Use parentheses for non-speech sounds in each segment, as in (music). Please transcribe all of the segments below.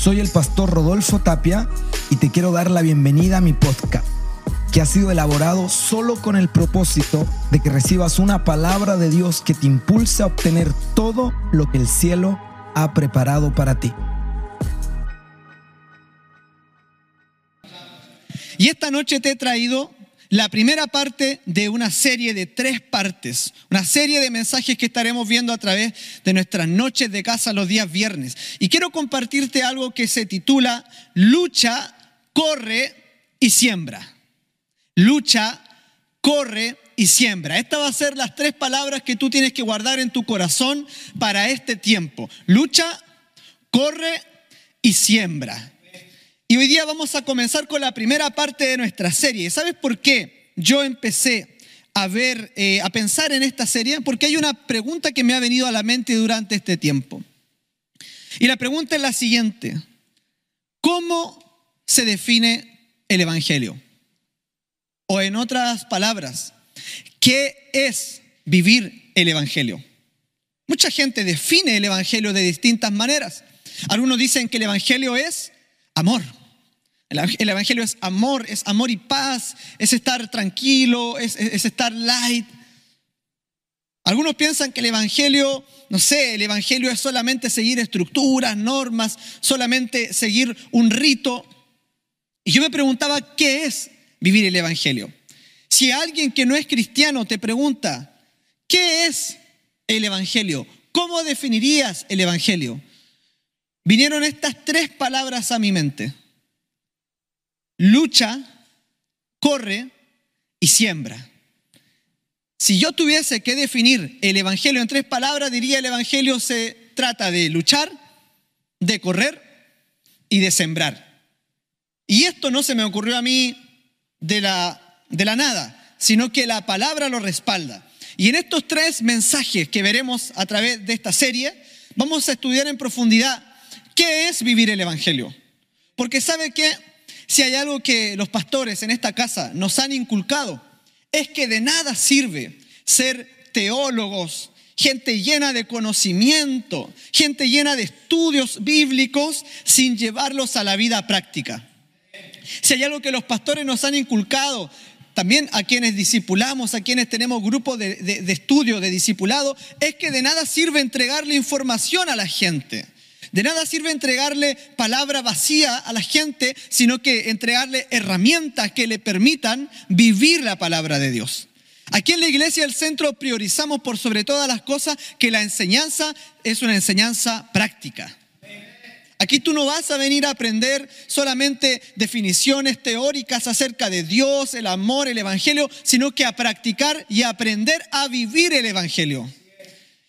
Soy el pastor Rodolfo Tapia y te quiero dar la bienvenida a mi podcast, que ha sido elaborado solo con el propósito de que recibas una palabra de Dios que te impulse a obtener todo lo que el cielo ha preparado para ti. Y esta noche te he traído la primera parte de una serie de tres partes, una serie de mensajes que estaremos viendo a través de nuestras noches de casa los días viernes. Y quiero compartirte algo que se titula Lucha, corre y siembra. Lucha, corre y siembra. Estas van a ser las tres palabras que tú tienes que guardar en tu corazón para este tiempo. Lucha, corre y siembra. Y hoy día vamos a comenzar con la primera parte de nuestra serie. ¿Sabes por qué yo empecé a ver, eh, a pensar en esta serie? Porque hay una pregunta que me ha venido a la mente durante este tiempo. Y la pregunta es la siguiente. ¿Cómo se define el Evangelio? O en otras palabras, ¿qué es vivir el Evangelio? Mucha gente define el Evangelio de distintas maneras. Algunos dicen que el Evangelio es amor. El Evangelio es amor, es amor y paz, es estar tranquilo, es, estar light. Algunos piensan que el Evangelio, no sé, el Evangelio es solamente seguir estructuras, normas, solamente seguir un rito. Y yo me preguntaba, ¿qué es vivir el Evangelio? Si alguien que no es cristiano te pregunta, ¿qué es el Evangelio? ¿Cómo definirías el Evangelio? Vinieron estas tres palabras a mi mente lucha, corre y siembra. Si yo tuviese que definir el Evangelio en tres palabras, diría el Evangelio se trata de luchar, de correr y de sembrar. Y esto no se me ocurrió a mí de la, de la nada, sino que la palabra lo respalda. Y en estos tres mensajes que veremos a través de esta serie, vamos a estudiar en profundidad qué es vivir el Evangelio. Porque sabe que si hay algo que los pastores en esta casa nos han inculcado, es que de nada sirve ser teólogos, gente llena de conocimiento, gente llena de estudios bíblicos sin llevarlos a la vida práctica. Si hay algo que los pastores nos han inculcado, también a quienes discipulamos, a quienes tenemos grupos de, de estudio, de discipulado, es que de nada sirve entregarle información a la gente. De nada sirve entregarle palabra vacía a la gente, sino que entregarle herramientas que le permitan vivir la palabra de Dios. Aquí en la iglesia del centro priorizamos por sobre todas las cosas que la enseñanza es una enseñanza práctica. Aquí tú no vas a venir a aprender solamente definiciones teóricas acerca de Dios, el amor, el Evangelio, sino que a practicar y aprender a vivir el Evangelio.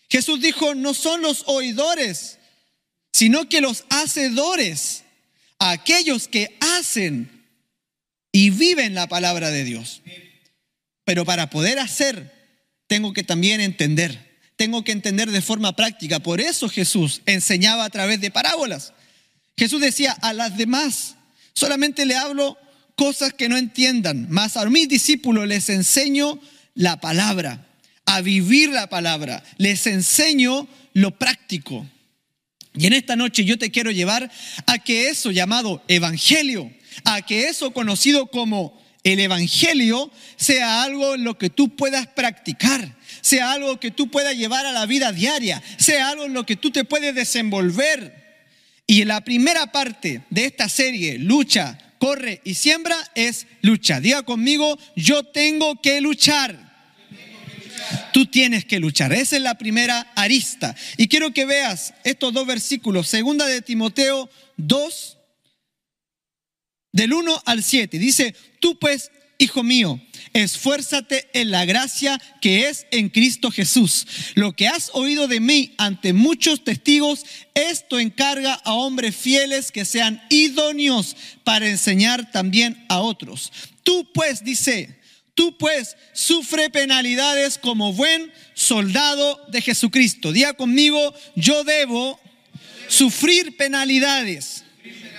Jesús dijo, no son los oidores sino que los hacedores, aquellos que hacen y viven la palabra de Dios. Pero para poder hacer, tengo que también entender, tengo que entender de forma práctica. Por eso Jesús enseñaba a través de parábolas. Jesús decía, a las demás solamente le hablo cosas que no entiendan, mas a mis discípulos les enseño la palabra, a vivir la palabra, les enseño lo práctico. Y en esta noche yo te quiero llevar a que eso llamado evangelio, a que eso conocido como el evangelio sea algo en lo que tú puedas practicar, sea algo que tú puedas llevar a la vida diaria, sea algo en lo que tú te puedes desenvolver. Y la primera parte de esta serie, lucha, corre y siembra, es lucha. Diga conmigo, yo tengo que luchar. Tú tienes que luchar. Esa es la primera arista. Y quiero que veas estos dos versículos. Segunda de Timoteo 2, del 1 al 7. Dice, tú pues, hijo mío, esfuérzate en la gracia que es en Cristo Jesús. Lo que has oído de mí ante muchos testigos, esto encarga a hombres fieles que sean idóneos para enseñar también a otros. Tú pues, dice, Tú pues sufre penalidades como buen soldado de Jesucristo. Diga conmigo, yo debo sufrir penalidades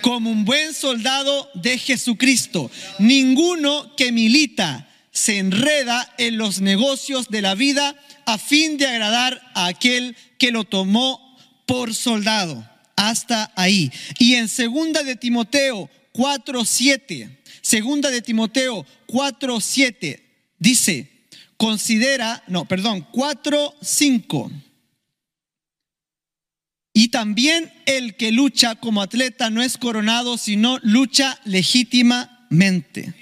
como un buen soldado de Jesucristo. Ninguno que milita se enreda en los negocios de la vida a fin de agradar a aquel que lo tomó por soldado. hasta ahí. Y en segunda de Timoteo 4:7, segunda de Timoteo 4:7 dice, considera, no, perdón, 4:5. Y también el que lucha como atleta no es coronado, sino lucha legítimamente.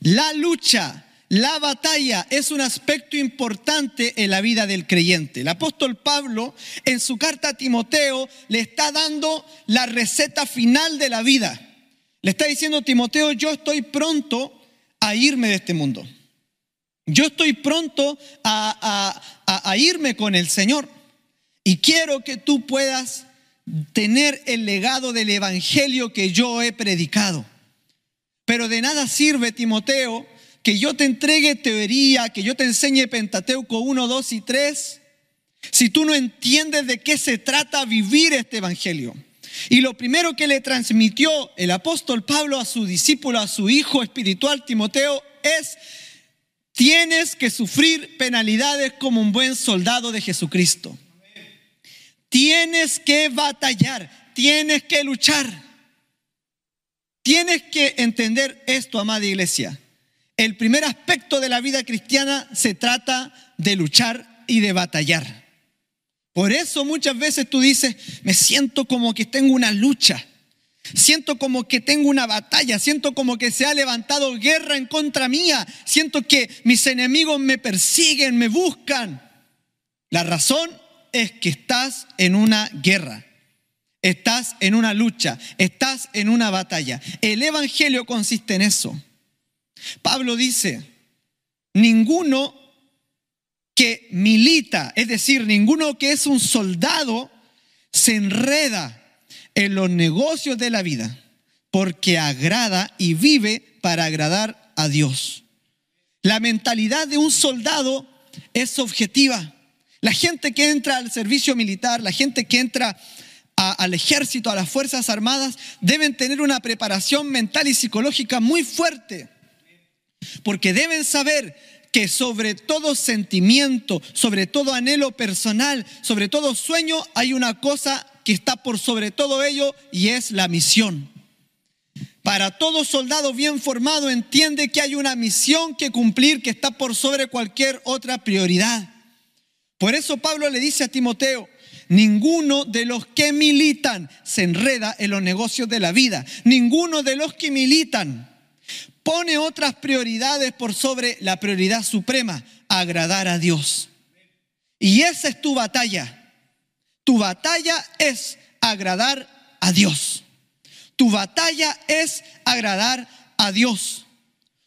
La lucha, la batalla es un aspecto importante en la vida del creyente. El apóstol Pablo en su carta a Timoteo le está dando la receta final de la vida. Le está diciendo, Timoteo, yo estoy pronto a irme de este mundo. Yo estoy pronto a, irme con el Señor. Y quiero que tú puedas tener el legado del Evangelio que yo he predicado. Pero de nada sirve, Timoteo, que yo te entregue teoría, que yo te enseñe Pentateuco 1, 2 y 3, si tú no entiendes de qué se trata vivir este Evangelio. Y lo primero que le transmitió el apóstol Pablo a su discípulo, a su hijo espiritual Timoteo, es, tienes que sufrir penalidades como un buen soldado de Jesucristo. Tienes que batallar, tienes que luchar. Tienes que entender esto, amada iglesia. El primer aspecto de la vida cristiana se trata de luchar y de batallar. Por eso muchas veces tú dices, me siento como que tengo una lucha, siento como que tengo una batalla, siento como que se ha levantado guerra en contra mía, siento que mis enemigos me persiguen, me buscan. La razón es que estás en una guerra. Estás en una lucha, estás en una batalla. El Evangelio consiste en eso. Pablo dice, ninguno que milita, es decir, ninguno que es un soldado, se enreda en los negocios de la vida, porque agrada y vive para agradar a Dios. La mentalidad de un soldado es objetiva. La gente que entra al servicio militar, la gente que entra al ejército, a las Fuerzas Armadas, deben tener una preparación mental y psicológica muy fuerte. Porque deben saber que sobre todo sentimiento, sobre todo anhelo personal, sobre todo sueño, hay una cosa que está por sobre todo ello y es la misión. Para todo soldado bien formado entiende que hay una misión que cumplir que está por sobre cualquier otra prioridad. Por eso Pablo le dice a Timoteo, ninguno de los que militan se enreda en los negocios de la vida. Ninguno de los que militan pone otras prioridades por sobre la prioridad suprema, agradar a Dios. Y esa es tu batalla. Tu batalla es agradar a Dios. Tu batalla es agradar a Dios.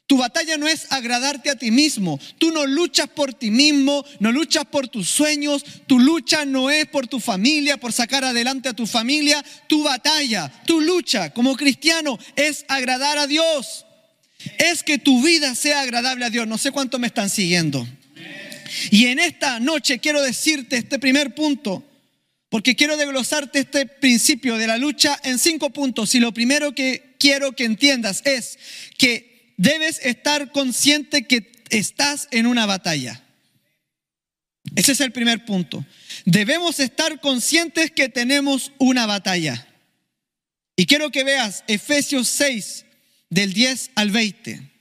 Tu batalla no es agradarte a ti mismo. Tú no luchas por ti mismo, no luchas por tus sueños. Tu lucha no es por tu familia, por sacar adelante a tu familia. Tu batalla, tu lucha como cristiano es agradar a Dios. Es que tu vida sea agradable a Dios. No sé cuánto me están siguiendo. Y en esta noche quiero decirte este primer punto, porque quiero desglosarte este principio de la lucha en cinco puntos. Y lo primero que quiero que entiendas es que debes estar consciente que estás en una batalla. Ese es el primer punto. Debemos estar conscientes que tenemos una batalla. Y quiero que veas Efesios 6 del 10 al 20.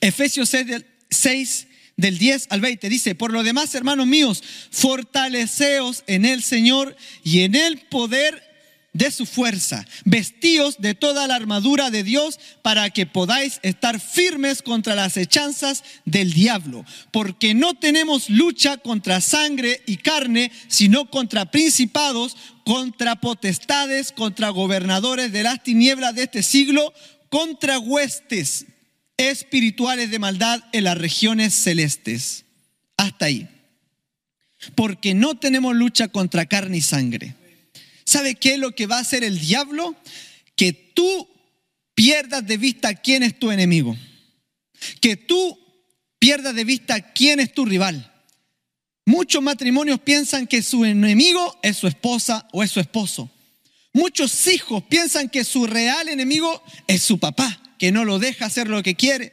Efesios 6 del, 6 del 10 al 20 dice, por lo demás, hermanos míos, fortaleceos en el Señor y en el poder de su fuerza, vestíos de toda la armadura de Dios para que podáis estar firmes contra las hechanzas del diablo, porque no tenemos lucha contra sangre y carne, sino contra principados, contra potestades, contra gobernadores de las tinieblas de este siglo, contra huestes espirituales de maldad en las regiones celestes. Hasta ahí. Porque no tenemos lucha contra carne y sangre ¿Sabe qué es lo que va a hacer el diablo? Que tú pierdas de vista quién es tu enemigo. Que tú pierdas de vista quién es tu rival. Muchos matrimonios piensan que su enemigo es su esposa o es su esposo. Muchos hijos piensan que su real enemigo es su papá, que no lo deja hacer lo que quiere.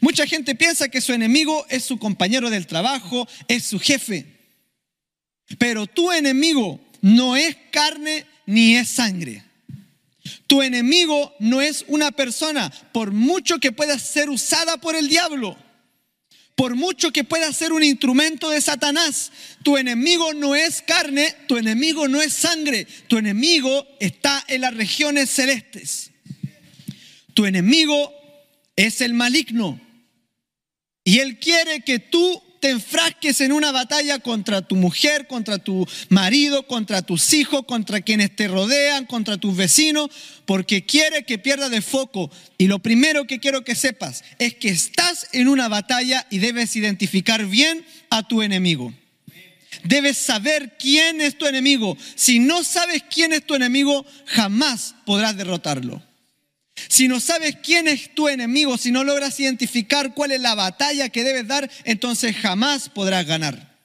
Mucha gente piensa que su enemigo es su compañero del trabajo, es su jefe. Pero tu enemigo no es carne ni es sangre. Tu enemigo no es una persona, por mucho que pueda ser usada por el diablo, por mucho que pueda ser un instrumento de Satanás. Tu enemigo no es carne, tu enemigo no es sangre, tu enemigo está en las regiones celestes. Tu enemigo es el maligno. Y él quiere que tú te enfrasques en una batalla contra tu mujer, contra tu marido, contra tus hijos, contra quienes te rodean, contra tus vecinos, porque quiere que pierdas de foco. Y lo primero que quiero que sepas es que estás en una batalla y debes identificar bien a tu enemigo. Debes saber quién es tu enemigo. Si no sabes quién es tu enemigo, jamás podrás derrotarlo. Si no sabes quién es tu enemigo, si no logras identificar cuál es la batalla que debes dar, entonces jamás podrás ganar.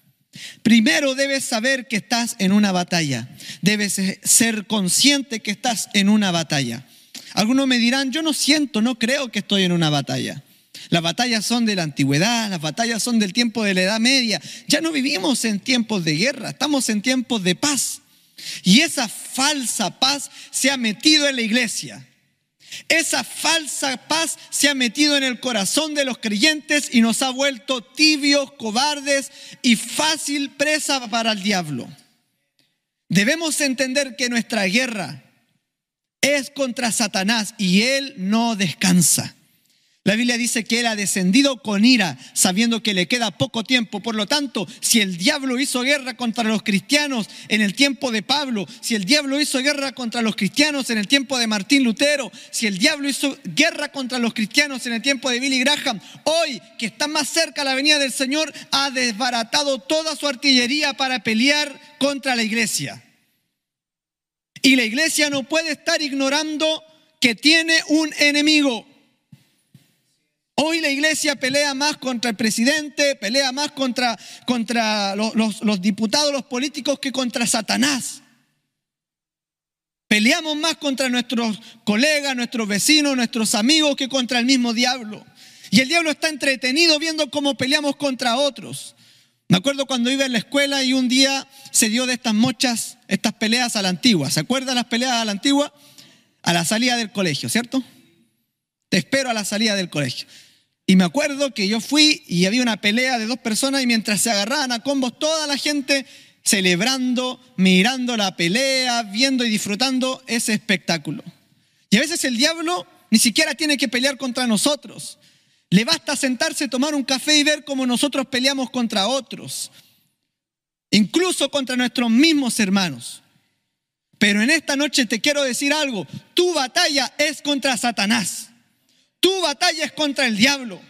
Primero debes saber que estás en una batalla. Debes ser consciente que estás en una batalla. Algunos me dirán, yo no siento, no creo que estoy en una batalla. Las batallas son de la antigüedad, las batallas son del tiempo de la Edad Media. Ya no vivimos en tiempos de guerra, estamos en tiempos de paz. Y esa falsa paz se ha metido en la iglesia. Esa falsa paz se ha metido en el corazón de los creyentes y nos ha vuelto tibios, cobardes y fácil presa para el diablo. Debemos entender que nuestra guerra es contra Satanás y él no descansa. La Biblia dice que Él ha descendido con ira, sabiendo que le queda poco tiempo. Por lo tanto, si el diablo hizo guerra contra los cristianos en el tiempo de Pablo, si el diablo hizo guerra contra los cristianos en el tiempo de Martín Lutero, si el diablo hizo guerra contra los cristianos en el tiempo de Billy Graham, hoy que está más cerca la venida del Señor, ha desbaratado toda su artillería para pelear contra la iglesia. Y la iglesia no puede estar ignorando que tiene un enemigo. Hoy la iglesia pelea más contra el presidente, pelea más contra, contra los, los, diputados, los políticos que contra Satanás. Peleamos más contra nuestros colegas, nuestros vecinos, nuestros amigos que contra el mismo diablo. Y el diablo está entretenido viendo cómo peleamos contra otros. Me acuerdo cuando iba en la escuela y un día se dio de estas mochas, estas peleas a la antigua. ¿Se acuerdan las peleas a la antigua? A la salida del colegio, ¿cierto? Te espero a la salida del colegio. Y me acuerdo que yo fui y había una pelea de dos personas y mientras se agarraban a combos toda la gente celebrando, mirando la pelea, viendo y disfrutando ese espectáculo. Y a veces el diablo ni siquiera tiene que pelear contra nosotros. Le basta sentarse, tomar un café y ver cómo nosotros peleamos contra otros, incluso contra nuestros mismos hermanos. Pero en esta noche te quiero decir algo, tu batalla es contra Satanás. Tu batalla es contra el diablo.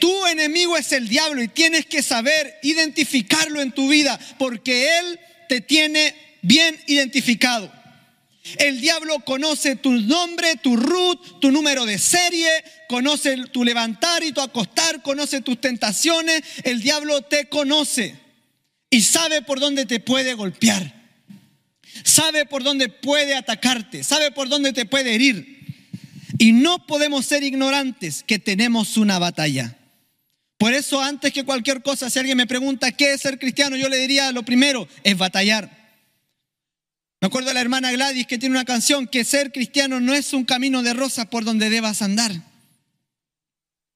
Tu enemigo es el diablo y tienes que saber identificarlo en tu vida porque él te tiene bien identificado. El diablo conoce tu nombre, tu root, tu número de serie, conoce tu levantar y tu acostar, conoce tus tentaciones. El diablo te conoce y sabe por dónde te puede golpear. Sabe por dónde puede atacarte, sabe por dónde te puede herir. Y no podemos ser ignorantes que tenemos una batalla. Por eso antes que cualquier cosa, si alguien me pregunta qué es ser cristiano, yo le diría lo primero es batallar. Me acuerdo de la hermana Gladys que tiene una canción que ser cristiano no es un camino de rosas por donde debas andar.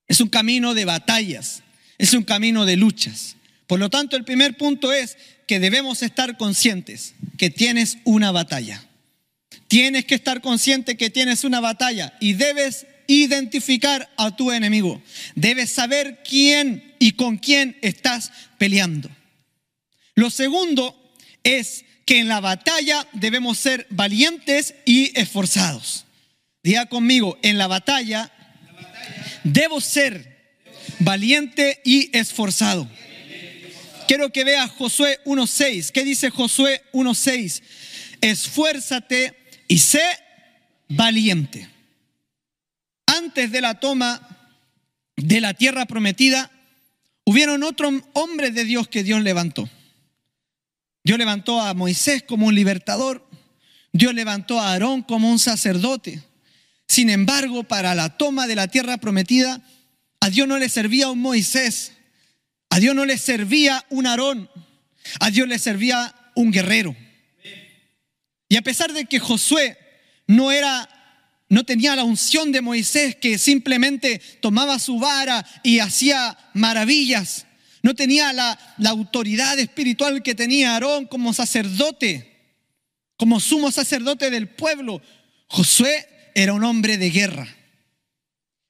Es un camino de batallas, es un camino de luchas. Por lo tanto, el primer punto es que debemos estar conscientes que tienes una batalla. Tienes que estar consciente que tienes una batalla y debes identificar a tu enemigo. Debes saber quién y con quién estás peleando. Lo segundo es que en la batalla debemos ser valientes y esforzados. Diga conmigo, en la batalla debo ser valiente y esforzado. Quiero que vea Josué 1.6. ¿Qué dice Josué 1.6? Esfuérzate y sé valiente. Antes de la toma de la tierra prometida, hubieron otros hombres de Dios que Dios levantó. Dios levantó a Moisés como un libertador. Dios levantó a Aarón como un sacerdote. Sin embargo, para la toma de la tierra prometida, a Dios no le servía un Moisés. A Dios no le servía un Aarón. A Dios le servía un guerrero. Y a pesar de que Josué no era no tenía la unción de Moisés que simplemente tomaba su vara y hacía maravillas. No tenía la, la, autoridad espiritual que tenía Aarón como sacerdote, como sumo sacerdote del pueblo. Josué era un hombre de guerra.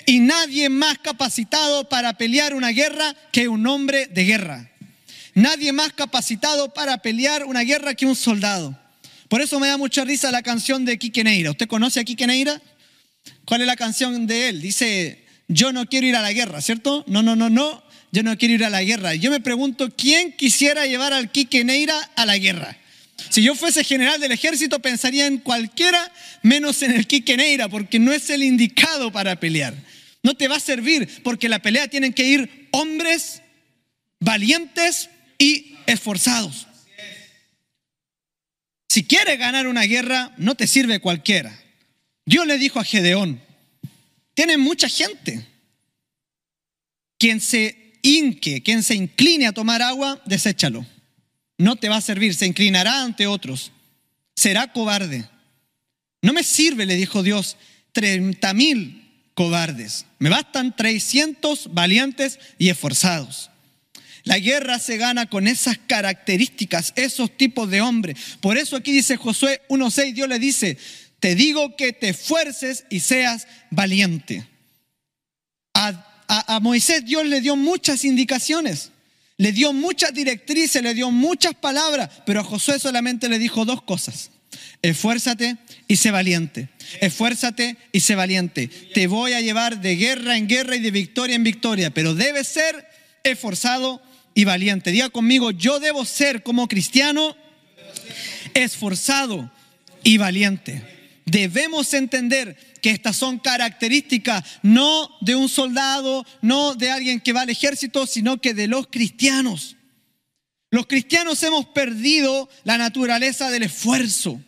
Y nadie más capacitado para pelear una guerra que un hombre de guerra. Nadie más capacitado para pelear una guerra que un soldado. Por eso me da mucha risa la canción de Quique Neira. ¿Usted conoce a Quique Neira? ¿Cuál es la canción de él? Dice, yo no quiero ir a la guerra, ¿cierto? No, no, no, no, yo no quiero ir a la guerra. Yo me pregunto, ¿quién quisiera llevar al Quique Neira a la guerra? Si yo fuese general del ejército, pensaría en cualquiera menos en el Quique Neira, porque no es el indicado para pelear. No te va a servir, porque la pelea tienen que ir hombres valientes y esforzados. Si quieres ganar una guerra, no te sirve cualquiera. Dios le dijo a Gedeón, tiene mucha gente. Quien se hinque, quien se incline a tomar agua, deséchalo. No te va a servir, se inclinará ante otros. Será cobarde. No me sirve, le dijo Dios, 30 mil cobardes. Me bastan 300 valientes y esforzados. La guerra se gana con esas características, esos tipos de hombres. Por eso aquí dice Josué 1.6, Dios le dice, te digo que te esfuerces y seas valiente. A, a, Moisés Dios le dio muchas indicaciones, le dio muchas directrices, le dio muchas palabras, pero a Josué solamente le dijo dos cosas. Esfuérzate y sé valiente. Esfuérzate y sé valiente. Te voy a llevar de guerra en guerra y de victoria en victoria, pero debes ser esforzado y valiente. Diga conmigo, yo debo ser como cristiano esforzado y valiente. Debemos entender que estas son características no de un soldado, no de alguien que va al ejército, sino que de los cristianos. Los cristianos hemos perdido la naturaleza del esfuerzo.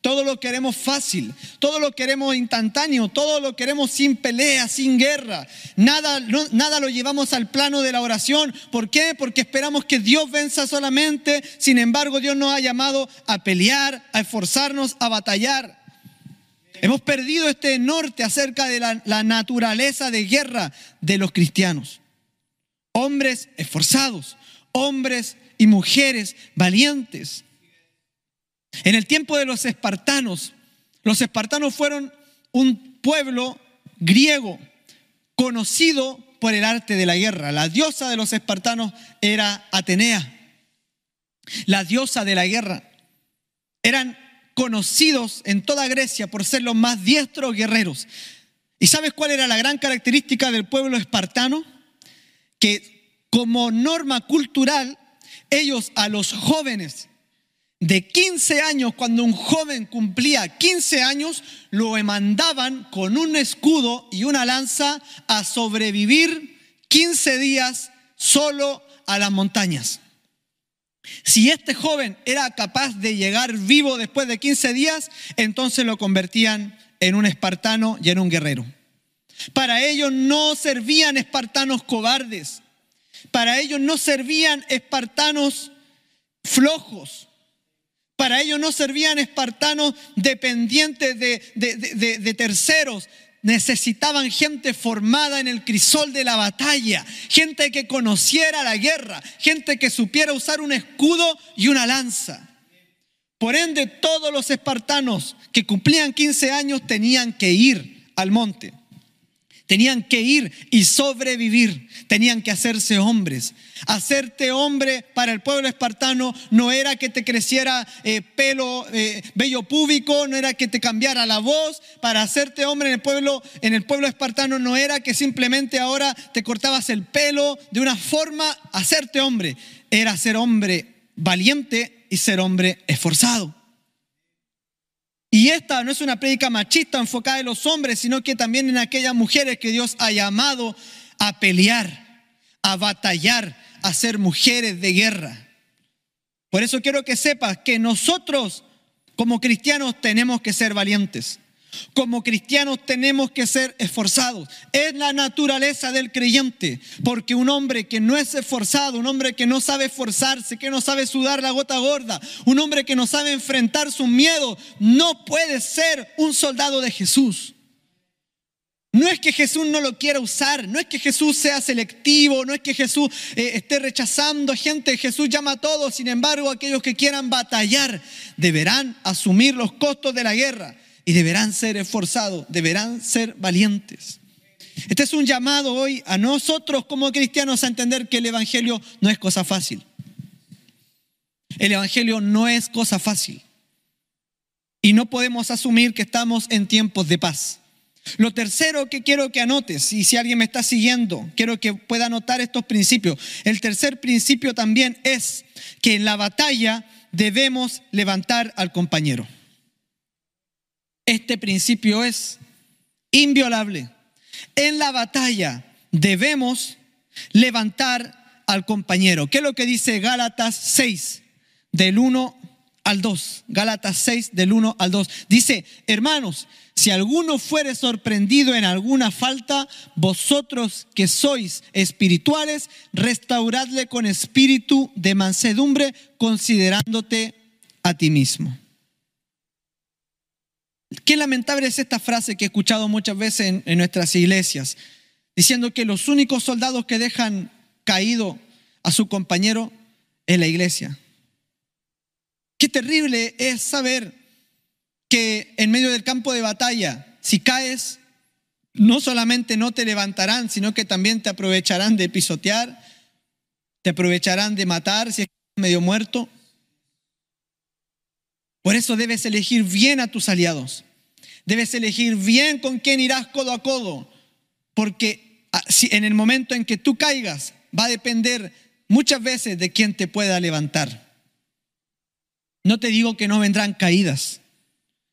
Todo lo queremos fácil, todo lo queremos instantáneo, todo lo queremos sin pelea, sin guerra. Nada, nada lo llevamos al plano de la oración. ¿Por qué? Porque esperamos que Dios venza solamente. Sin embargo, Dios nos ha llamado a pelear, a esforzarnos, a batallar. Hemos perdido este norte acerca de la naturaleza de guerra de los cristianos. Hombres esforzados, hombres y mujeres valientes. En el tiempo de los espartanos, los espartanos fueron un pueblo griego conocido por el arte de la guerra. La diosa de los espartanos era Atenea, la diosa de la guerra. Eran conocidos en toda Grecia por ser los más diestros guerreros. ¿Y sabes cuál era la gran característica del pueblo espartano? Que como norma cultural, ellos a los jóvenes de 15 años, cuando un joven cumplía 15 años, lo mandaban con un escudo y una lanza a sobrevivir 15 días solo a las montañas. Si este joven era capaz de llegar vivo después de 15 días, entonces lo convertían en un espartano y en un guerrero. Para ellos no servían espartanos cobardes, para ellos no servían espartanos flojos, para ellos no servían espartanos dependientes de, terceros. Necesitaban gente formada en el crisol de la batalla, gente que conociera la guerra, gente que supiera usar un escudo y una lanza. Por ende, todos los espartanos que cumplían 15 años tenían que ir al monte. Tenían que ir y sobrevivir, tenían que hacerse hombres. Hacerte hombre para el pueblo espartano no era que te creciera eh, pelo, eh, púbico, no era que te cambiara la voz. Para hacerte hombre en el pueblo, en el pueblo espartano no era que simplemente ahora te cortabas el pelo de una forma. Hacerte hombre era ser hombre valiente y ser hombre esforzado. Y esta no es una prédica machista enfocada en los hombres, sino que también en aquellas mujeres que Dios ha llamado a pelear, a batallar, a ser mujeres de guerra. Por eso quiero que sepas que nosotros como cristianos tenemos que ser valientes. Como cristianos tenemos que ser esforzados. Es la naturaleza del creyente, porque un hombre que no es esforzado, un hombre que no sabe esforzarse, que no sabe sudar la gota gorda, un hombre que no sabe enfrentar sus miedos, no puede ser un soldado de Jesús. No es que Jesús no lo quiera usar, no es que Jesús sea selectivo, no es que Jesús eh, esté rechazando gente, Jesús llama a todos, sin embargo aquellos que quieran batallar deberán asumir los costos de la guerra y deberán ser esforzados, deberán ser valientes. Este es un llamado hoy a nosotros como cristianos a entender que el Evangelio no es cosa fácil. El Evangelio no es cosa fácil. Y no podemos asumir que estamos en tiempos de paz. Lo tercero que quiero que anotes, y si alguien me está siguiendo, quiero que pueda anotar estos principios. El tercer principio también es que en la batalla debemos levantar al compañero. Este principio es inviolable. En la batalla debemos levantar al compañero. ¿Qué es lo que dice Gálatas 6, del 1 al 2? Gálatas 6, del 1 al 2. Dice, hermanos, si alguno fuere sorprendido en alguna falta, vosotros que sois espirituales, restauradle con espíritu de mansedumbre, considerándote a ti mismo. Qué lamentable es esta frase que he escuchado muchas veces en, nuestras iglesias, diciendo que los únicos soldados que dejan caído a su compañero es la iglesia. Qué terrible es saber que en medio del campo de batalla, si caes, no solamente no te levantarán, sino que también te aprovecharán de pisotear, te aprovecharán de matar si estás medio muerto. Por eso debes elegir bien a tus aliados. Debes elegir bien con quién irás codo a codo, porque ah, en el momento en que tú caigas va a depender muchas veces de quién te pueda levantar. No te digo que no vendrán caídas,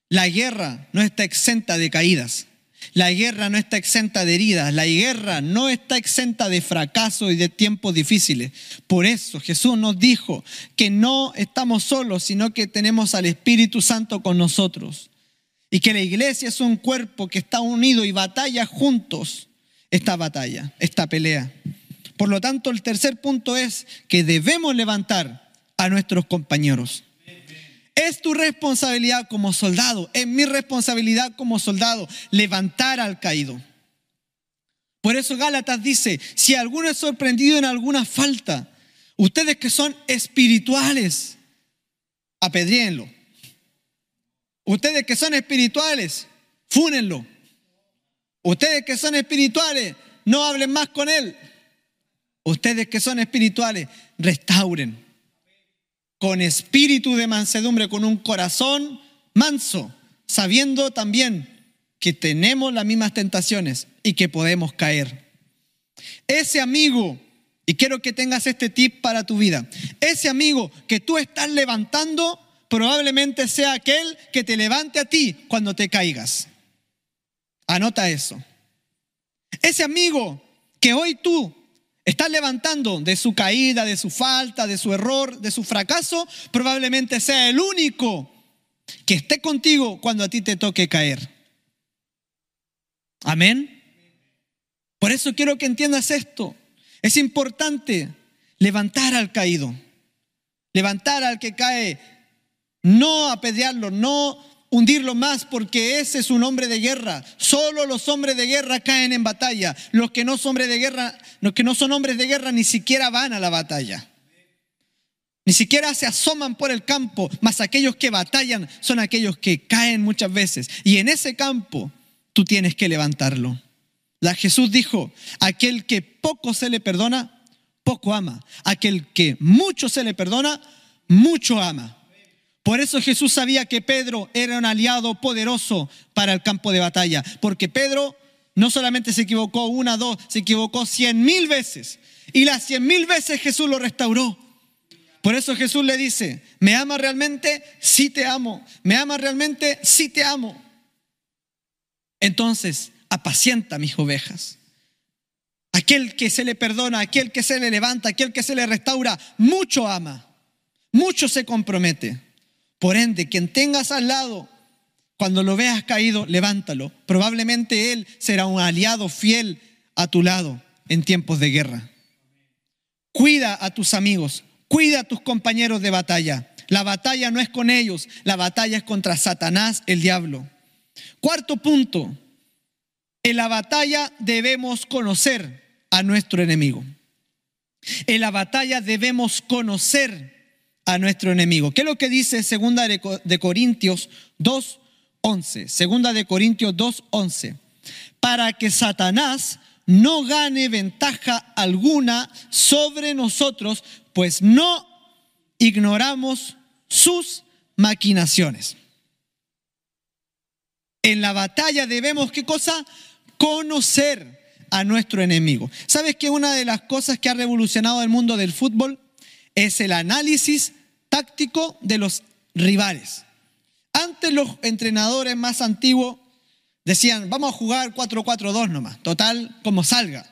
la guerra no está exenta de caídas. La guerra no está exenta de heridas. La guerra no está exenta de fracaso y de tiempos difíciles. Por eso Jesús nos dijo que no estamos solos, sino que tenemos al Espíritu Santo con nosotros. Y que la iglesia es un cuerpo que está unido y batalla juntos esta batalla, esta pelea. Por lo tanto, el tercer punto es que debemos levantar a nuestros compañeros. Es tu responsabilidad como soldado, es mi responsabilidad como soldado levantar al caído. Por eso Gálatas dice, si alguno es sorprendido en alguna falta, ustedes que son espirituales, apedríenlo. Ustedes que son espirituales, fúnenlo. Ustedes que son espirituales, no hablen más con él. Ustedes que son espirituales, restauren con espíritu de mansedumbre, con un corazón manso, sabiendo también que tenemos las mismas tentaciones y que podemos caer. Ese amigo, y quiero que tengas este tip para tu vida, ese amigo que tú estás levantando probablemente sea aquel que te levante a ti cuando te caigas. Anota eso. Ese amigo que hoy tú estás levantando de su caída, de su falta, de su error, de su fracaso, probablemente sea el único que esté contigo cuando a ti te toque caer. Amén. Por eso quiero que entiendas esto. Es importante levantar al caído, levantar al que cae, no apedrearlo, no hundirlo más porque ese es un hombre de guerra. Solo los hombres de guerra caen en batalla. Los que no son hombres de guerra, los que no son hombres de guerra ni siquiera van a la batalla. Ni siquiera se asoman por el campo, mas aquellos que batallan son aquellos que caen muchas veces. Y en ese campo tú tienes que levantarlo. La Jesús dijo, aquel que poco se le perdona, poco ama. Aquel que mucho se le perdona, mucho ama. Por eso Jesús sabía que Pedro era un aliado poderoso para el campo de batalla, porque Pedro no solamente se equivocó una, dos, se equivocó cien mil veces. Y las cien mil veces Jesús lo restauró. Por eso Jesús le dice, ¿me ama realmente? Sí te amo. ¿Me ama realmente? Sí te amo. Entonces, apacienta mis ovejas. Aquel que se le perdona, aquel que se le levanta, aquel que se le restaura, mucho ama, mucho se compromete. Por ende, quien tengas al lado Cuando lo veas caído, levántalo. Probablemente Él será un aliado fiel a tu lado en tiempos de guerra. Cuida a tus amigos, cuida a tus compañeros de batalla. La batalla no es con ellos, la batalla es contra Satanás, el diablo. Cuarto punto, en la batalla debemos conocer a nuestro enemigo. En la batalla debemos conocer a nuestro enemigo. ¿Qué es lo que dice Segunda de Corintios 2.11? Segunda de Corintios 2.11. Para que Satanás no gane ventaja alguna sobre nosotros, pues no ignoramos sus maquinaciones. En la batalla debemos, ¿qué cosa? Conocer a nuestro enemigo. ¿Sabes que una de las cosas que ha revolucionado el mundo del fútbol es el análisis táctico de los rivales? Antes los entrenadores más antiguos decían, vamos a jugar 4-4-2 nomás, total, como salga.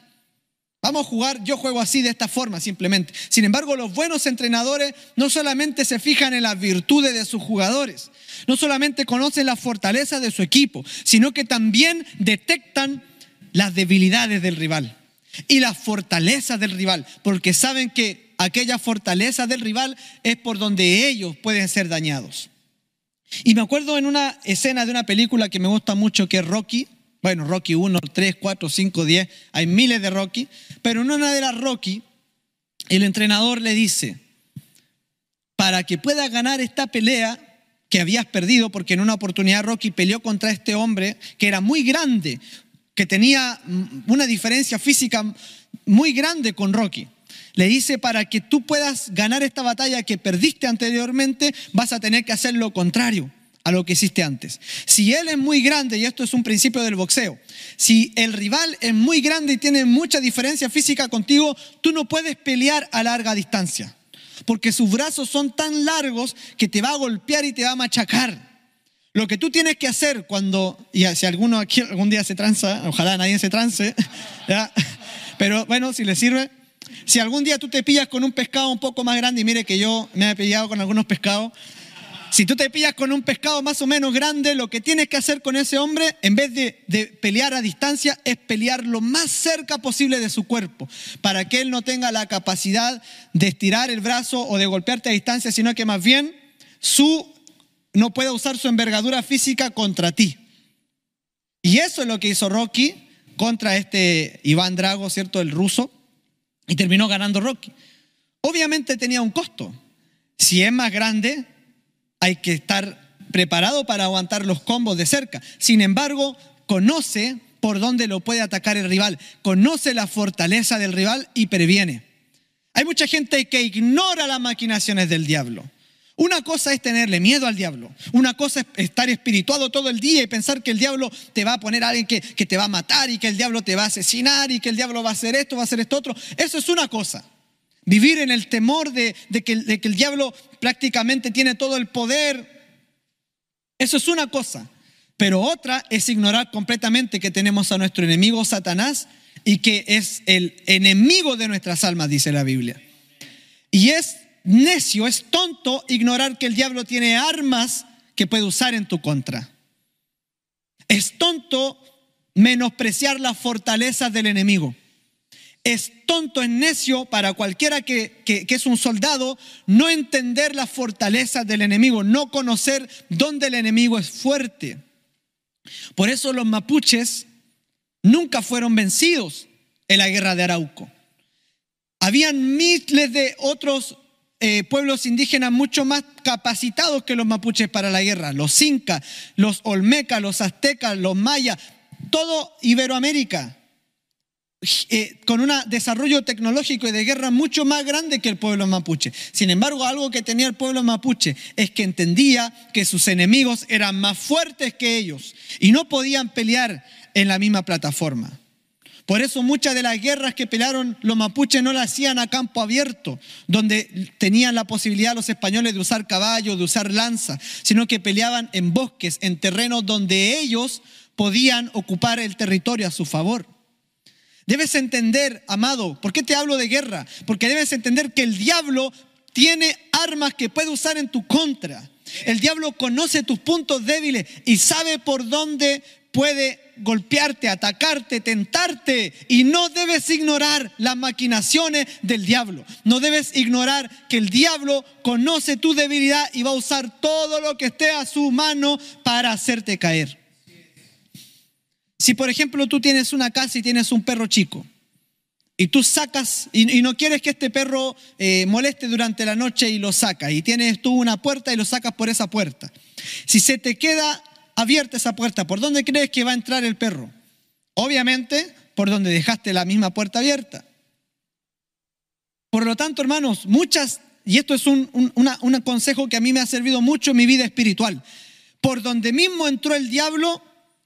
Vamos a jugar, yo juego así de esta forma simplemente. Sin embargo, los buenos entrenadores no solamente se fijan en las virtudes de sus jugadores, no solamente conocen la fortaleza de su equipo, sino que también detectan las debilidades del rival y las fortalezas del rival, porque saben que aquella fortaleza del rival es por donde ellos pueden ser dañados. Y me acuerdo en una escena de una película que me gusta mucho, que es Rocky. Bueno, Rocky 1, 3, 4, 5, 10, hay miles de Rocky. Pero en una de las Rocky, el entrenador le dice, para que puedas ganar esta pelea que habías perdido, porque en una oportunidad Rocky peleó contra este hombre que era muy grande, que tenía una diferencia física muy grande con Rocky. Le dice, para que tú puedas ganar esta batalla que perdiste anteriormente, vas a tener que hacer lo contrario a lo que hiciste antes. Si él es muy grande, y esto es un principio del boxeo, si el rival es muy grande y tiene mucha diferencia física contigo, tú no puedes pelear a larga distancia, porque sus brazos son tan largos que te va a golpear y te va a machacar. Lo que tú tienes que hacer cuando, y si alguno aquí algún día se tranza, ojalá nadie se trance, (laughs) pero bueno, si le sirve, si algún día tú te pillas con un pescado un poco más grande, y mire que yo me he pillado con algunos pescados, si tú te pillas con un pescado más o menos grande, lo que tienes que hacer con ese hombre, en vez de, de, pelear a distancia, es pelear lo más cerca posible de su cuerpo, para que él no tenga la capacidad de estirar el brazo o de golpearte a distancia, sino que más bien su, no pueda usar su envergadura física contra ti. Y eso es lo que hizo Rocky contra este Iván Drago, ¿cierto? El ruso. Y terminó ganando Rocky. Obviamente tenía un costo. Si es más grande, hay que estar preparado para aguantar los combos de cerca. Sin embargo, conoce por dónde lo puede atacar el rival, conoce la fortaleza del rival y previene. Hay mucha gente que ignora las maquinaciones del diablo. Una cosa es tenerle miedo al diablo. Una cosa es estar espirituado todo el día y pensar que el diablo te va a poner a alguien que, te va a matar y que el diablo te va a asesinar y que el diablo va a hacer esto, va a hacer esto otro. Eso es una cosa. Vivir en el temor de, que, de que el diablo prácticamente tiene todo el poder. Eso es una cosa. Pero otra es ignorar completamente que tenemos a nuestro enemigo Satanás y que es el enemigo de nuestras almas, dice la Biblia. Y es necio, es tonto ignorar que el diablo tiene armas que puede usar en tu contra. Es tonto menospreciar las fortalezas del enemigo. Es tonto, es necio para cualquiera que, que, es un soldado no entender las fortalezas del enemigo, no conocer dónde el enemigo es fuerte. Por eso los mapuches nunca fueron vencidos en la guerra de Arauco. Habían miles de otros eh, pueblos indígenas mucho más capacitados que los mapuches para la guerra. Los incas, los olmecas, los aztecas, los mayas, todo Iberoamérica, eh, con un desarrollo tecnológico y de guerra mucho más grande que el pueblo mapuche. Sin embargo, algo que tenía el pueblo mapuche es que entendía que sus enemigos eran más fuertes que ellos y no podían pelear en la misma plataforma. Por eso muchas de las guerras que pelearon los mapuches no las hacían a campo abierto, donde tenían la posibilidad los españoles de usar caballos, de usar lanza, sino que peleaban en bosques, en terrenos donde ellos podían ocupar el territorio a su favor. Debes entender, amado, ¿por qué te hablo de guerra? Porque debes entender que el diablo tiene armas que puede usar en tu contra. El diablo conoce tus puntos débiles y sabe por dónde puede golpearte, atacarte, tentarte. Y no debes ignorar las maquinaciones del diablo. No debes ignorar que el diablo conoce tu debilidad y va a usar todo lo que esté a su mano para hacerte caer. Si por ejemplo tú tienes una casa y tienes un perro chico y tú sacas y, no quieres que este perro eh, moleste durante la noche y lo sacas y tienes tú una puerta y lo sacas por esa puerta. Si se te queda abierta esa puerta, ¿por dónde crees que va a entrar el perro? Obviamente por donde dejaste la misma puerta abierta. Por lo tanto, hermanos, muchas, y esto es un, un consejo que a mí me ha servido mucho en mi vida espiritual, por donde mismo entró el diablo,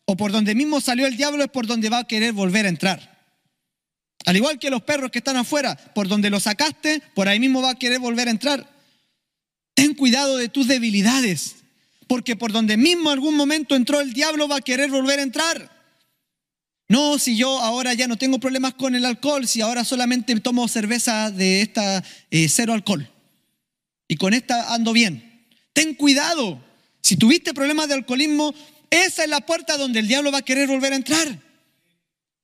o por donde mismo salió el diablo es por donde va a querer volver a entrar. Al igual que los perros que están afuera, por donde los sacaste, por ahí mismo va a querer volver a entrar. Ten cuidado de tus debilidades, porque por donde mismo algún momento entró el diablo va a querer volver a entrar. No, si yo ahora ya no tengo problemas con el alcohol, si ahora solamente tomo cerveza de esta eh, cero alcohol y con esta ando bien. Ten cuidado. Si tuviste problemas de alcoholismo, esa es la puerta donde el diablo va a querer volver a entrar.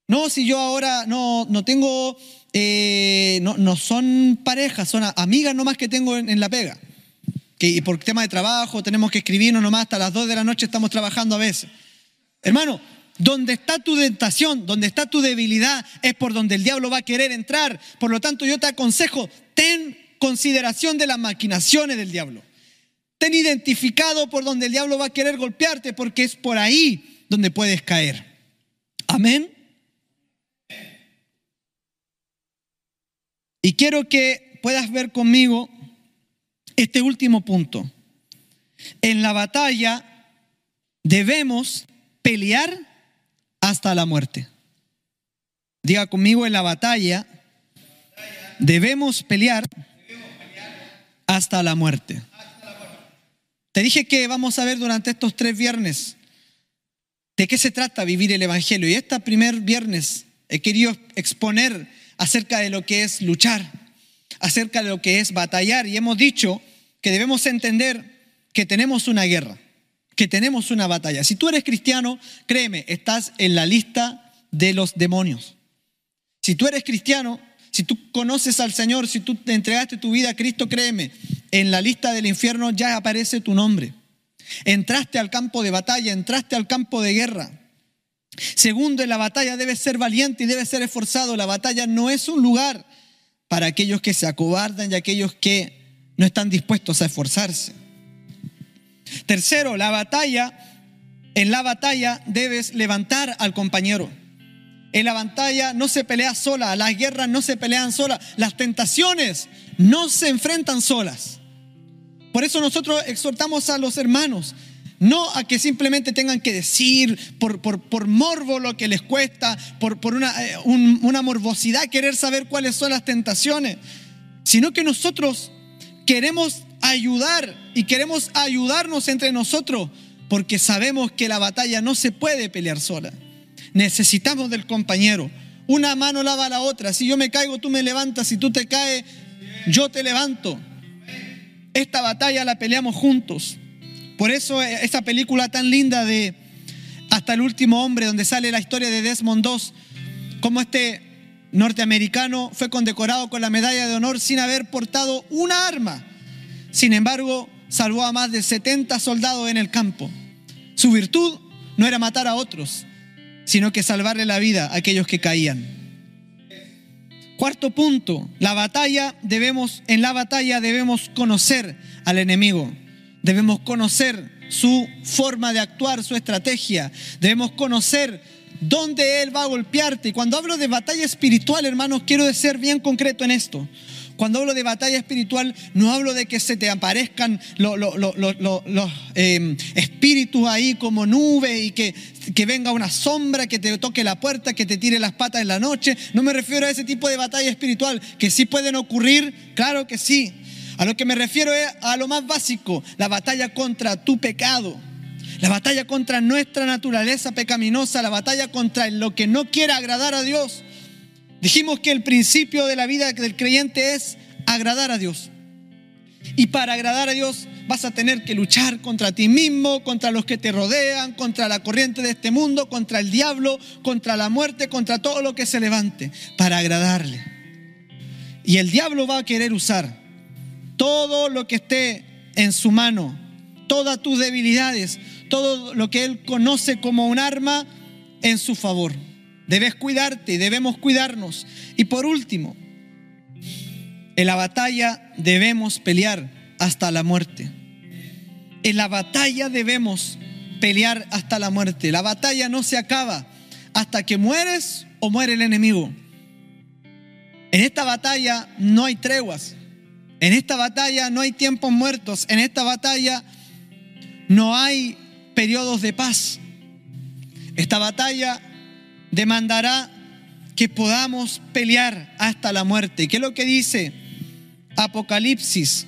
No, si yo ahora no, no tengo, eh, no, no, son parejas, son amigas nomás que tengo en, la pega. Que por tema de trabajo tenemos que escribirnos nomás hasta las 2 de la noche estamos trabajando a veces. Hermano, donde está tu tentación, donde está tu debilidad, es por donde el diablo va a querer entrar. Por lo tanto, yo te aconsejo, ten consideración de las maquinaciones del diablo. Ten identificado por donde el diablo va a querer golpearte porque es por ahí donde puedes caer. Amén. Y quiero que puedas ver conmigo este último punto. En la batalla debemos pelear hasta la muerte. Diga conmigo, en la batalla debemos pelear hasta la muerte. Te dije que vamos a ver durante estos tres viernes de qué se trata vivir el Evangelio. Y este primer viernes he querido exponer acerca de lo que es luchar, acerca de lo que es batallar. Y hemos dicho que debemos entender que tenemos una guerra, que tenemos una batalla. Si tú eres cristiano, créeme, estás en la lista de los demonios. Si tú eres cristiano, si tú conoces al Señor, si tú te entregaste tu vida a Cristo, créeme, en la lista del infierno ya aparece tu nombre. Entraste al campo de batalla, entraste al campo de guerra. Segundo, en la batalla debes ser valiente y debes ser esforzado. La batalla no es un lugar para aquellos que se acobardan y aquellos que no están dispuestos a esforzarse. Tercero, la batalla, en la batalla debes levantar al compañero. En la batalla no se pelea sola, las guerras no se pelean solas, las tentaciones no se enfrentan solas. Por eso nosotros exhortamos a los hermanos, no a que simplemente tengan que decir por, por, morbo lo que les cuesta, por, por una, eh, una morbosidad querer saber cuáles son las tentaciones, sino que nosotros queremos ayudar y queremos ayudarnos entre nosotros porque sabemos que la batalla no se puede pelear sola. Necesitamos del compañero. Una mano lava a la otra. Si yo me caigo, tú me levantas. Si tú te caes, yo te levanto. Esta batalla la peleamos juntos. Por eso eh, esa película tan linda de Hasta el último hombre, donde sale la historia de Desmond II, como este norteamericano fue condecorado con la medalla de honor sin haber portado una arma. Sin embargo, salvó a más de 70 soldados en el campo. Su virtud no era matar a otros, sino que salvarle la vida a aquellos que caían. Cuarto punto, la batalla debemos, en la batalla debemos conocer al enemigo, debemos conocer su forma de actuar, su estrategia, debemos conocer dónde él va a golpearte. Y cuando hablo de batalla espiritual, hermanos, quiero ser bien concreto en esto. Cuando hablo de batalla espiritual, no hablo de que se te aparezcan los, em, espíritus ahí como nube y que, que venga una sombra, que te toque la puerta, que te tire las patas en la noche. No me refiero a ese tipo de batalla espiritual, que sí pueden ocurrir, claro que sí. A lo que me refiero es a lo más básico, la batalla contra tu pecado. La batalla contra nuestra naturaleza pecaminosa, la batalla contra lo que no quiere agradar a Dios. Dijimos que el principio de la vida del creyente es agradar a Dios. Y para agradar a Dios vas a tener que luchar contra ti mismo, contra los que te rodean, contra la corriente de este mundo, contra el diablo, contra la muerte, contra todo lo que se levante, para agradarle. Y el diablo va a querer usar todo lo que esté en su mano, todas tus debilidades, todo lo que él conoce como un arma en su favor. Debes cuidarte, debemos cuidarnos. Y por último, en la batalla debemos pelear hasta la muerte. En la batalla debemos pelear hasta la muerte. La batalla no se acaba hasta que mueres o muere el enemigo. En esta batalla no hay treguas. En esta batalla no hay tiempos muertos. En esta batalla no hay periodos de paz. Esta batalla demandará que podamos pelear hasta la muerte. ¿Qué es lo que dice Apocalipsis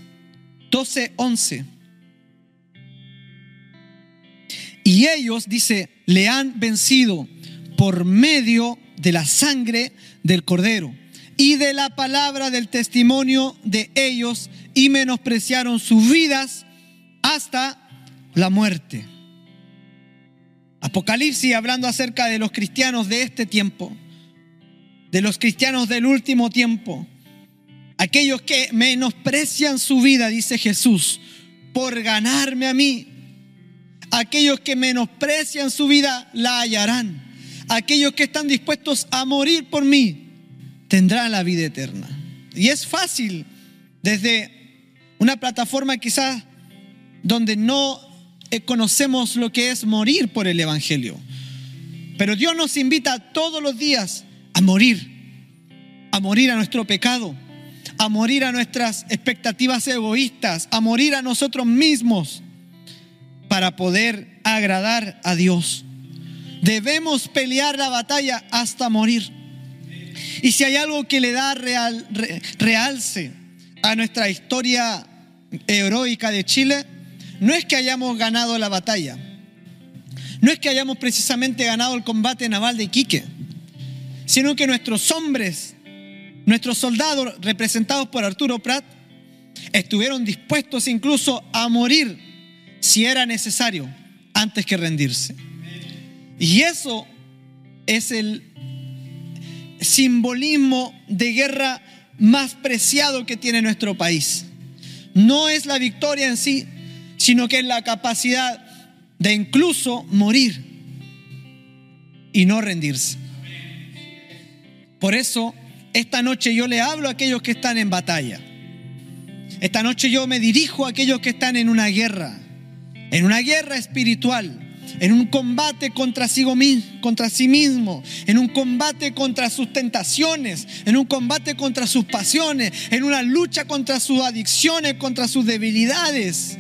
12:11? Y ellos, dice, le han vencido por medio de la sangre del cordero y de la palabra del testimonio de ellos y menospreciaron sus vidas hasta la muerte. Apocalipsis hablando acerca de los cristianos de este tiempo, de los cristianos del último tiempo, aquellos que menosprecian su vida, dice Jesús, por ganarme a mí. Aquellos que menosprecian su vida la hallarán. Aquellos que están dispuestos a morir por mí tendrán la vida eterna. Y es fácil desde una plataforma quizás donde no conocemos lo que es morir por el Evangelio. Pero Dios nos invita todos los días a morir, a morir a nuestro pecado, a morir a nuestras expectativas egoístas, a morir a nosotros mismos para poder agradar a Dios. Debemos pelear la batalla hasta morir. Y si hay algo que le da real, realce a nuestra historia heroica de Chile, no es que hayamos ganado la batalla, no es que hayamos precisamente ganado el combate naval de Iquique, sino que nuestros hombres, nuestros soldados representados por Arturo Prat, estuvieron dispuestos incluso a morir si era necesario antes que rendirse. Y eso es el simbolismo de guerra más preciado que tiene nuestro país. No es la victoria en sí, sino que es la capacidad de incluso morir y no rendirse. Por eso, esta noche yo le hablo a aquellos que están en batalla. Esta noche yo me dirijo a aquellos que están en una guerra, en una guerra espiritual en un combate contra sí, contra sí mismo, en un combate contra sus tentaciones, en un combate contra sus pasiones, en una lucha contra sus adicciones, contra sus debilidades.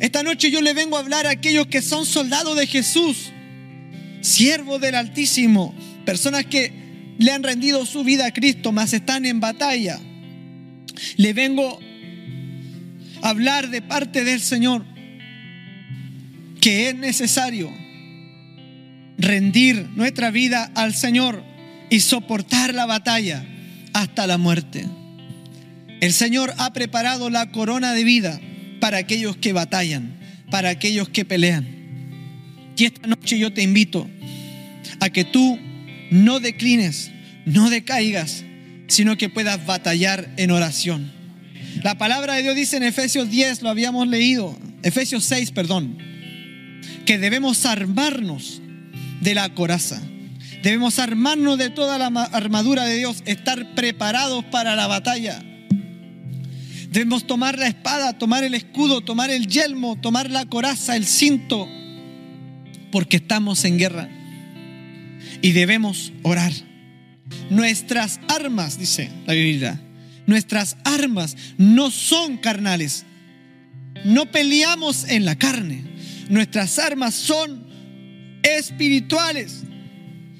Esta noche yo le vengo a hablar a aquellos que son soldados de Jesús, siervos del Altísimo, personas que le han rendido su vida a Cristo, mas están en batalla. Le vengo a hablar de parte del Señor que es necesario rendir nuestra vida al Señor y soportar la batalla hasta la muerte. El Señor ha preparado la corona de vida para aquellos que batallan, para aquellos que pelean. Y esta noche yo te invito a que tú no declines, no decaigas, sino que puedas batallar en oración. La palabra de Dios dice en Efesios 10, lo habíamos leído, Efesios 6, perdón que debemos armarnos de la coraza. Debemos armarnos de toda la armadura de Dios, estar preparados para la batalla. Debemos tomar la espada, tomar el escudo, tomar el yelmo, tomar la coraza, el cinto, porque estamos en guerra. Y debemos orar. Nuestras armas, dice la Biblia, nuestras armas no son carnales. No peleamos en la carne Nuestras armas son espirituales,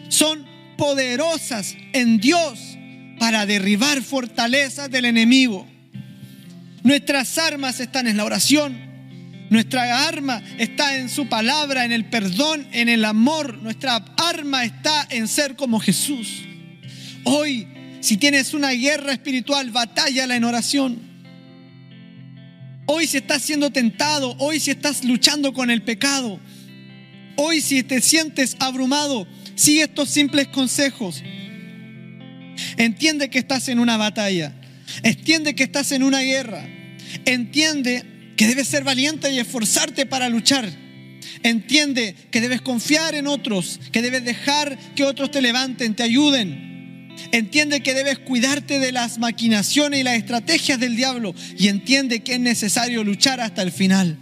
son poderosas en Dios para derribar fortalezas del enemigo. Nuestras armas están en la oración. Nuestra arma está en su palabra, en el perdón, en el amor. Nuestra arma está en ser como Jesús. Hoy, si tienes una guerra espiritual, batállala en oración. Hoy si estás siendo tentado, hoy si estás luchando con el pecado, hoy si te sientes abrumado, sigue estos simples consejos. Entiende que estás en una batalla. Entiende que estás en una guerra. Entiende que debes ser valiente y esforzarte para luchar. Entiende que debes confiar en otros, que debes dejar que otros te levanten, te ayuden. Entiende que debes cuidarte de las maquinaciones y las estrategias del diablo y entiende que es necesario luchar hasta el final.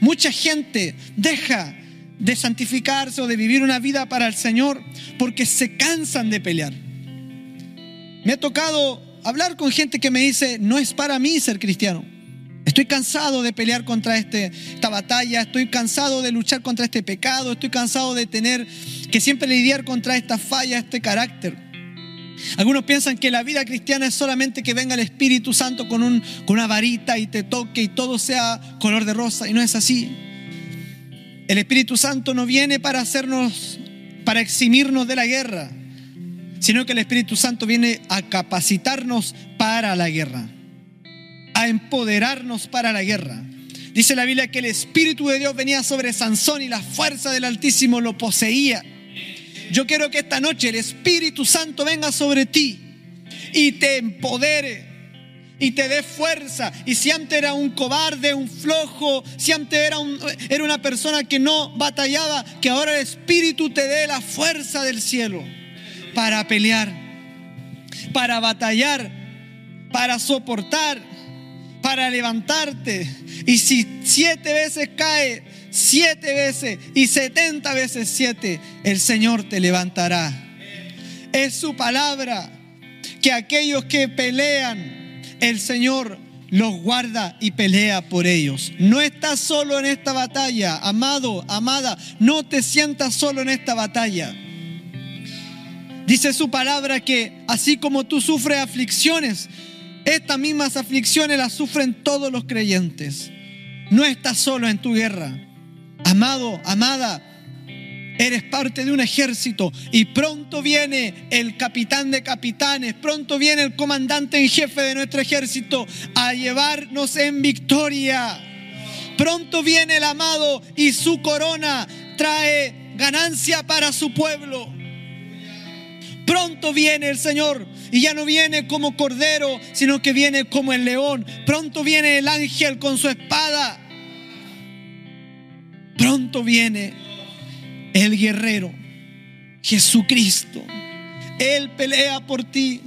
Mucha gente deja de santificarse o de vivir una vida para el Señor porque se cansan de pelear. Me ha tocado hablar con gente que me dice, no es para mí ser cristiano. Estoy cansado de pelear contra este, esta batalla, estoy cansado de luchar contra este pecado, estoy cansado de tener que siempre lidiar contra esta falla, este carácter. Algunos piensan que la vida cristiana es solamente que venga el Espíritu Santo con, un, con una varita y te toque y todo sea color de rosa, y no es así. El Espíritu Santo no viene para hacernos, para eximirnos de la guerra, sino que el Espíritu Santo viene a capacitarnos para la guerra a empoderarnos para la guerra. Dice la Biblia que el Espíritu de Dios venía sobre Sansón y la fuerza del Altísimo lo poseía. Yo quiero que esta noche el Espíritu Santo venga sobre ti y te empodere y te dé fuerza. Y si antes era un cobarde, un flojo, si antes era, era una persona que no batallaba, que ahora el Espíritu te dé la fuerza del cielo para pelear, para batallar, para soportar para levantarte. Y si siete veces cae, siete veces y setenta veces siete, el Señor te levantará. Es su palabra que aquellos que pelean, el Señor los guarda y pelea por ellos. No estás solo en esta batalla, amado, amada, no te sientas solo en esta batalla. Dice su palabra que así como tú sufres aflicciones, estas mismas aflicciones las sufren todos los creyentes. No estás solo en tu guerra. Amado, amada, eres parte de un ejército y pronto viene el capitán de capitanes, pronto viene el comandante en jefe de nuestro ejército a llevarnos en victoria. Pronto viene el amado y su corona trae ganancia para su pueblo. Pronto viene el Señor y ya no viene como cordero, sino que viene como el león. Pronto viene el ángel con su espada. Pronto viene el guerrero, Jesucristo. Él pelea por ti.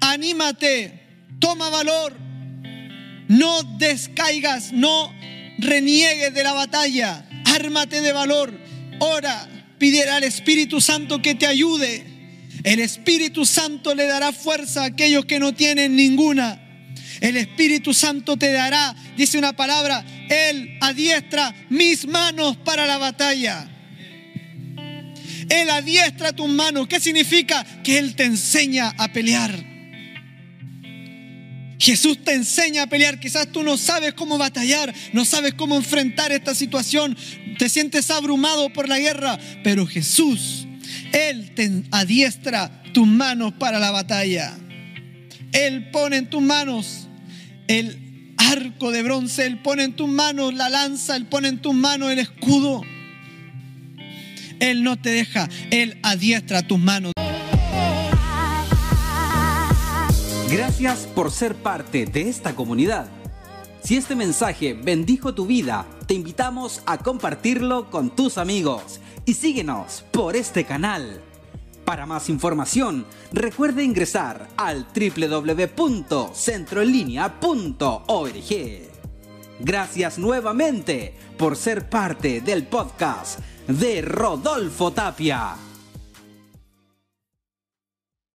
Anímate, toma valor. No descaigas, no reniegues de la batalla. Ármate de valor. Ora, pide al Espíritu Santo que te ayude el Espíritu Santo le dará fuerza a aquellos que no tienen ninguna. El Espíritu Santo te dará, dice una palabra, Él adiestra mis manos para la batalla. Él adiestra tus manos. ¿Qué significa? Que Él te enseña a pelear. Jesús te enseña a pelear. Quizás tú no sabes cómo batallar, no sabes cómo enfrentar esta situación, te sientes abrumado por la guerra, pero Jesús él te adiestra tus manos para la batalla. Él pone en tus manos el arco de bronce, Él pone en tus manos la lanza, Él pone en tus manos el escudo. Él no te deja, Él adiestra tus manos. Gracias por ser parte de esta comunidad. Si este mensaje bendijo tu vida, te invitamos a compartirlo con tus amigos y síguenos por este canal. Para más información, recuerde ingresar al www.centroenlinea.org. Gracias nuevamente por ser parte del podcast de Rodolfo Tapia.